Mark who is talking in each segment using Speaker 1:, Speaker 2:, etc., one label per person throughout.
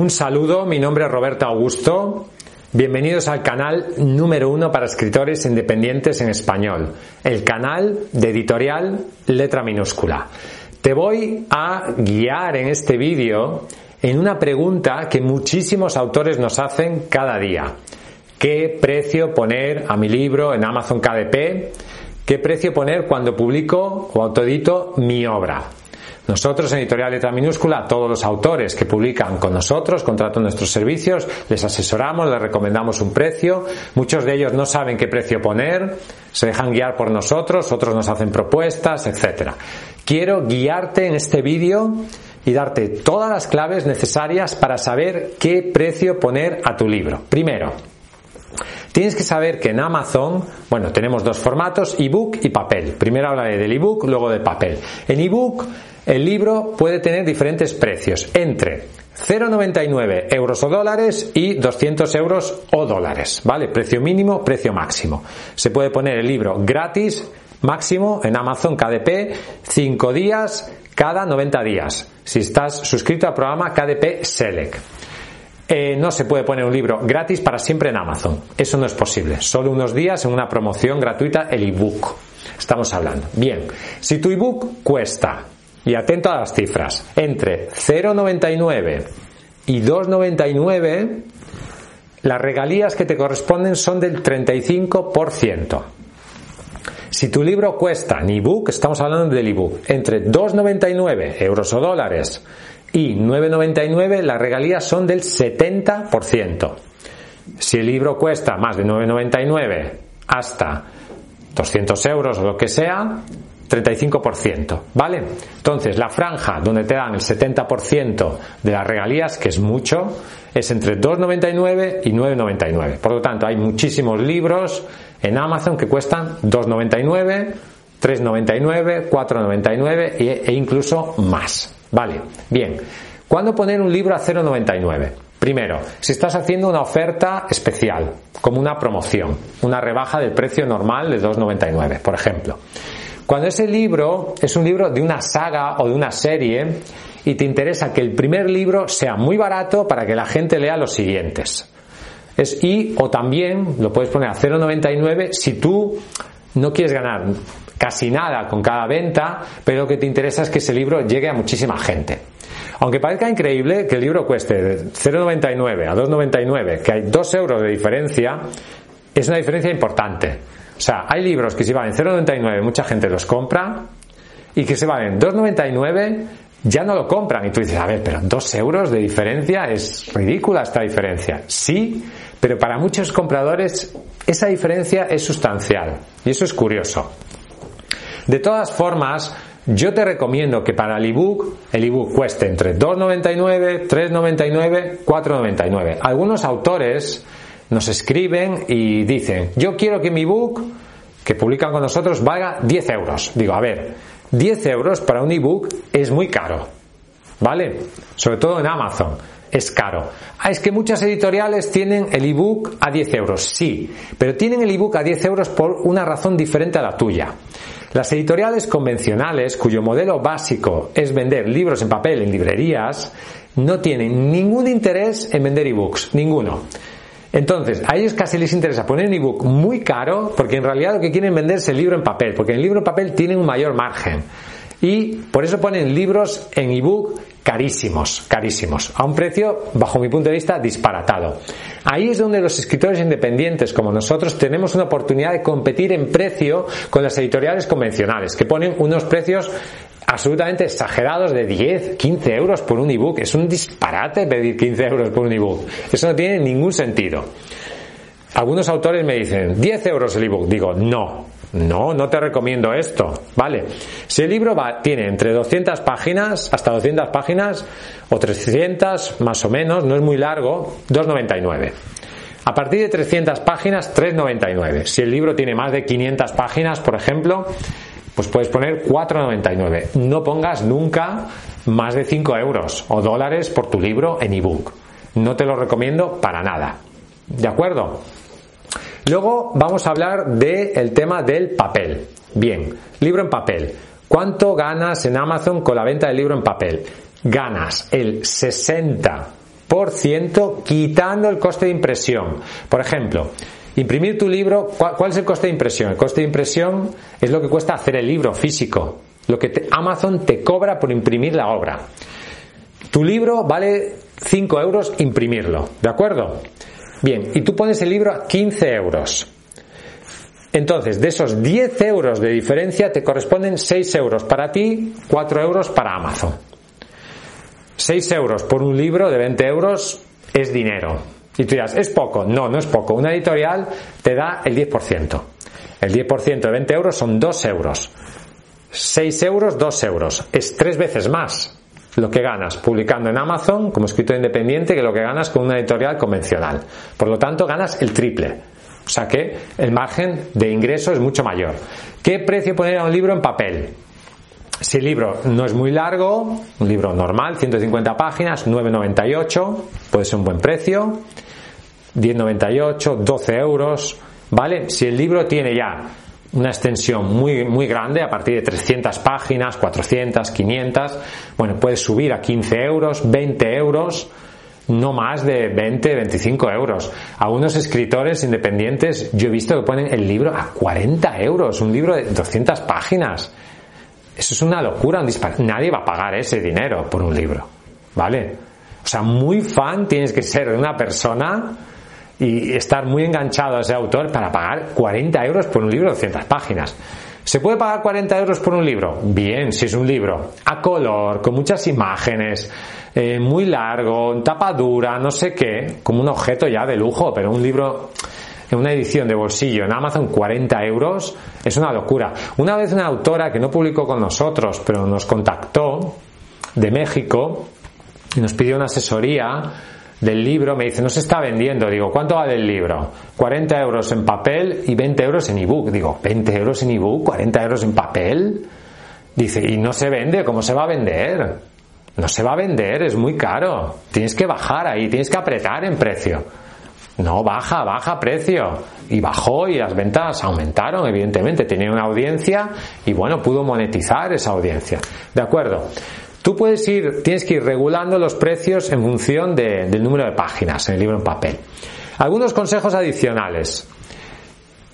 Speaker 1: Un saludo, mi nombre es Roberto Augusto. Bienvenidos al canal número uno para escritores independientes en español, el canal de editorial Letra Minúscula. Te voy a guiar en este vídeo en una pregunta que muchísimos autores nos hacen cada día. ¿Qué precio poner a mi libro en Amazon KDP? ¿Qué precio poner cuando publico o autoedito mi obra? Nosotros en Editorial Letra Minúscula, todos los autores que publican con nosotros, contratan nuestros servicios, les asesoramos, les recomendamos un precio. Muchos de ellos no saben qué precio poner, se dejan guiar por nosotros, otros nos hacen propuestas, etc. Quiero guiarte en este vídeo y darte todas las claves necesarias para saber qué precio poner a tu libro. Primero, Tienes que saber que en Amazon, bueno, tenemos dos formatos, ebook y papel. Primero hablaré del ebook, luego del papel. En ebook, el libro puede tener diferentes precios, entre 0,99 euros o dólares y 200 euros o dólares, ¿vale? Precio mínimo, precio máximo. Se puede poner el libro gratis, máximo, en Amazon KDP, 5 días cada 90 días. Si estás suscrito al programa KDP Select. Eh, no se puede poner un libro gratis para siempre en Amazon. Eso no es posible. Solo unos días en una promoción gratuita el ebook. Estamos hablando. Bien, si tu ebook cuesta, y atento a las cifras, entre 0,99 y 2,99, las regalías que te corresponden son del 35%. Si tu libro cuesta en ebook, estamos hablando del ebook, entre 2,99 euros o dólares y 9,99 las regalías son del 70%. Si el libro cuesta más de 9,99 hasta 200 euros o lo que sea, 35%, ¿vale? Entonces, la franja donde te dan el 70% de las regalías, que es mucho, es entre 2,99 y 9,99. Por lo tanto, hay muchísimos libros en Amazon que cuestan 2,99, 3,99, 4,99 e incluso más. Vale, bien. ¿Cuándo poner un libro a 0,99? Primero, si estás haciendo una oferta especial, como una promoción, una rebaja del precio normal de 2,99, por ejemplo. Cuando ese libro es un libro de una saga o de una serie y te interesa que el primer libro sea muy barato para que la gente lea los siguientes. Es, y o también lo puedes poner a 0,99 si tú no quieres ganar casi nada con cada venta, pero lo que te interesa es que ese libro llegue a muchísima gente. Aunque parezca increíble que el libro cueste de 0,99 a 2,99, que hay 2 euros de diferencia, es una diferencia importante. O sea, hay libros que si valen 0,99 mucha gente los compra y que se valen 2,99 ya no lo compran. Y tú dices, a ver, pero 2 euros de diferencia es ridícula esta diferencia. Sí, pero para muchos compradores esa diferencia es sustancial y eso es curioso. De todas formas, yo te recomiendo que para el ebook, el ebook cueste entre 2,99, 3,99, 4,99. Algunos autores nos escriben y dicen, yo quiero que mi ebook, que publican con nosotros, valga 10 euros. Digo, a ver, 10 euros para un ebook es muy caro, ¿vale? Sobre todo en Amazon es caro. Ah, es que muchas editoriales tienen el ebook a 10 euros, sí, pero tienen el ebook a 10 euros por una razón diferente a la tuya. Las editoriales convencionales, cuyo modelo básico es vender libros en papel en librerías, no tienen ningún interés en vender ebooks, ninguno. Entonces, a ellos casi les interesa poner un ebook muy caro porque en realidad lo que quieren vender es el libro en papel, porque el libro en papel tiene un mayor margen. Y por eso ponen libros en ebook carísimos, carísimos, a un precio, bajo mi punto de vista, disparatado. Ahí es donde los escritores independientes como nosotros tenemos una oportunidad de competir en precio con las editoriales convencionales, que ponen unos precios absolutamente exagerados de 10, 15 euros por un ebook. Es un disparate pedir 15 euros por un ebook. Eso no tiene ningún sentido. algunos autores me dicen 10 euros el ebook. Digo, no, no, no te recomiendo esto, ¿vale? Si el libro va, tiene entre 200 páginas, hasta 200 páginas, o 300 más o menos, no es muy largo, 2,99. A partir de 300 páginas, 3,99. Si el libro tiene más de 500 páginas, por ejemplo, pues puedes poner 4,99. No pongas nunca más de 5 euros o dólares por tu libro en ebook. No te lo recomiendo para nada. ¿De acuerdo? Luego vamos a hablar del tema del papel. Bien, libro en papel. ¿Cuánto ganas en Amazon con la venta del libro en papel? Ganas el 60% quitando el coste de impresión. Por ejemplo, imprimir tu libro, ¿cuál, es el coste de impresión? El coste de impresión es lo que cuesta hacer el libro físico, lo que Amazon te cobra por imprimir la obra. Tu libro vale 5 euros imprimirlo, ¿de acuerdo? Bien, y tú pones el libro a 15 euros. Entonces, de esos 10 euros de diferencia te corresponden 6 euros para ti, 4 euros para Amazon. 6 euros por un libro de 20 euros es dinero. Y tú dirás, ¿es poco? No, no es poco. Una editorial te da el 10%. El 10% de 20 euros son 2 euros. 6 euros, 2 euros. Es tres veces más lo que ganas publicando en Amazon como escritor independiente que lo que ganas con una editorial convencional. Por lo tanto, ganas el triple. O sea que el margen de ingreso es mucho mayor. ¿Qué precio poner a un libro en papel? Si el libro no es muy largo, un libro normal, 150 páginas, 9,98, puede ser un buen precio. 10,98, 12 euros, ¿vale? Si el libro tiene ya una extensión muy, muy grande, a partir de 300 páginas, 400, 500, bueno, puedes subir a 15 euros, 20 euros, no más de 20, 25 euros. Algunos escritores independientes, yo he visto que ponen el libro a 40 euros, un libro de 200 páginas. Eso es una locura, un Nadie va a pagar ese dinero por un libro, ¿vale? O sea, muy fan tienes que ser de una persona y estar muy enganchado a ese autor para pagar 40 euros por un libro de 200 páginas. ¿Se puede pagar 40 euros por un libro? Bien, si es un libro a color, con muchas imágenes, eh, muy largo, tapa dura, no sé qué, como un objeto ya de lujo, pero un libro en una edición de bolsillo en Amazon 40 euros es una locura. Una vez una autora que no publicó con nosotros, pero nos contactó de México y nos pidió una asesoría del libro, me dice, no se está vendiendo. Digo, ¿cuánto vale el libro? 40 euros en papel y 20 euros en ebook. Digo, ¿20 euros en ebook? ¿40 euros en papel? Dice, ¿y no se vende? ¿Cómo se va a vender? No se va a vender, es muy caro. Tienes que bajar ahí, tienes que apretar en precio. No, baja, baja precio. Y bajó y las ventas aumentaron, evidentemente. Tenía una audiencia y bueno, pudo monetizar esa audiencia. ¿De acuerdo? Tú puedes ir, tienes que ir regulando los precios en función del número de páginas en el libro en papel. Algunos consejos adicionales.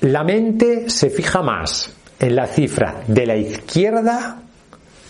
Speaker 1: La mente se fija más en la cifra de la izquierda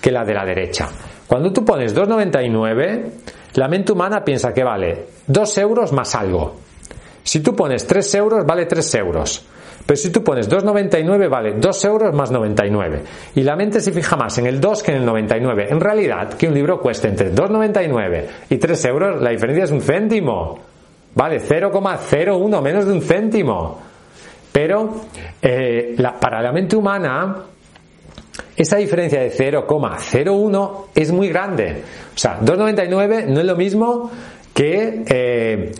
Speaker 1: que la de la derecha. Cuando tú pones 2,99, la mente humana piensa que vale 2 euros más algo. Si tú pones 3 euros, vale 3 euros. Pero si tú pones 2,99 vale 2 euros más 99. Y la mente se fija más en el 2 que en el 99. En realidad, que un libro cueste entre 2,99 y 3 euros, la diferencia es un céntimo. Vale, 0,01 menos de un céntimo. Pero eh, para la mente humana, esa diferencia de 0,01 es muy grande. O sea, 2,99 no es lo mismo que eh,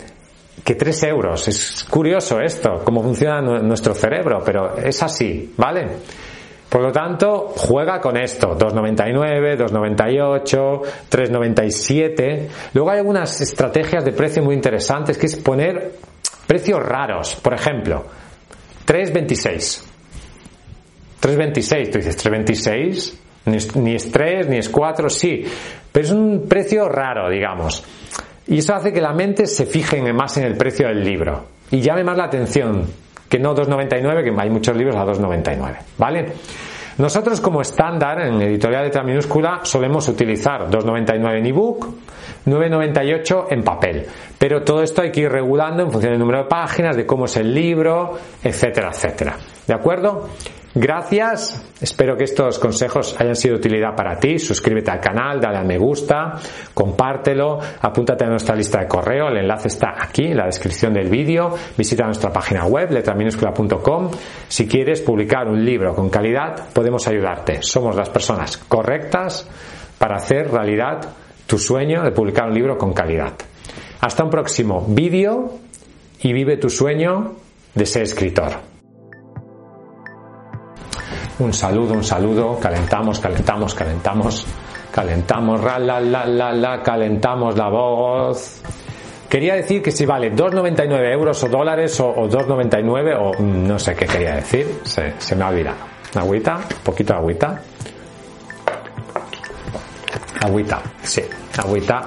Speaker 1: que 3 euros. Es curioso esto, cómo funciona nuestro cerebro, pero es así, ¿vale? Por lo tanto, juega con esto, 2,99, 2,98, 3,97. Luego hay algunas estrategias de precio muy interesantes, que es poner precios raros. Por ejemplo, 3,26. 3,26, tú dices, 3,26, ni es 3, ni es 4, sí, pero es un precio raro, digamos. Y eso hace que la mente se fije más en el precio del libro y llame más la atención que no 2,99, que hay muchos libros a 2,99, ¿vale? Nosotros como estándar en editorial letra minúscula solemos utilizar 2,99 en ebook, 9,98 en papel. Pero todo esto hay que ir regulando en función del número de páginas, de cómo es el libro, etcétera, etcétera. ¿De acuerdo? Gracias, espero que estos consejos hayan sido de utilidad para ti. Suscríbete al canal, dale a me gusta, compártelo, apúntate a nuestra lista de correo, el enlace está aquí en la descripción del vídeo. Visita nuestra página web, letraminúscula.com. Si quieres publicar un libro con calidad, podemos ayudarte. Somos las personas correctas para hacer realidad tu sueño de publicar un libro con calidad. Hasta un próximo vídeo y vive tu sueño de ser escritor. Un saludo, un saludo, calentamos, calentamos, calentamos, calentamos, la, la, la, la, calentamos la voz. Quería decir que si vale 2,99 euros o dólares o, o 2,99 o no sé qué quería decir, se, se me ha olvidado. Agüita, poquito de agüita. Agüita, sí, agüita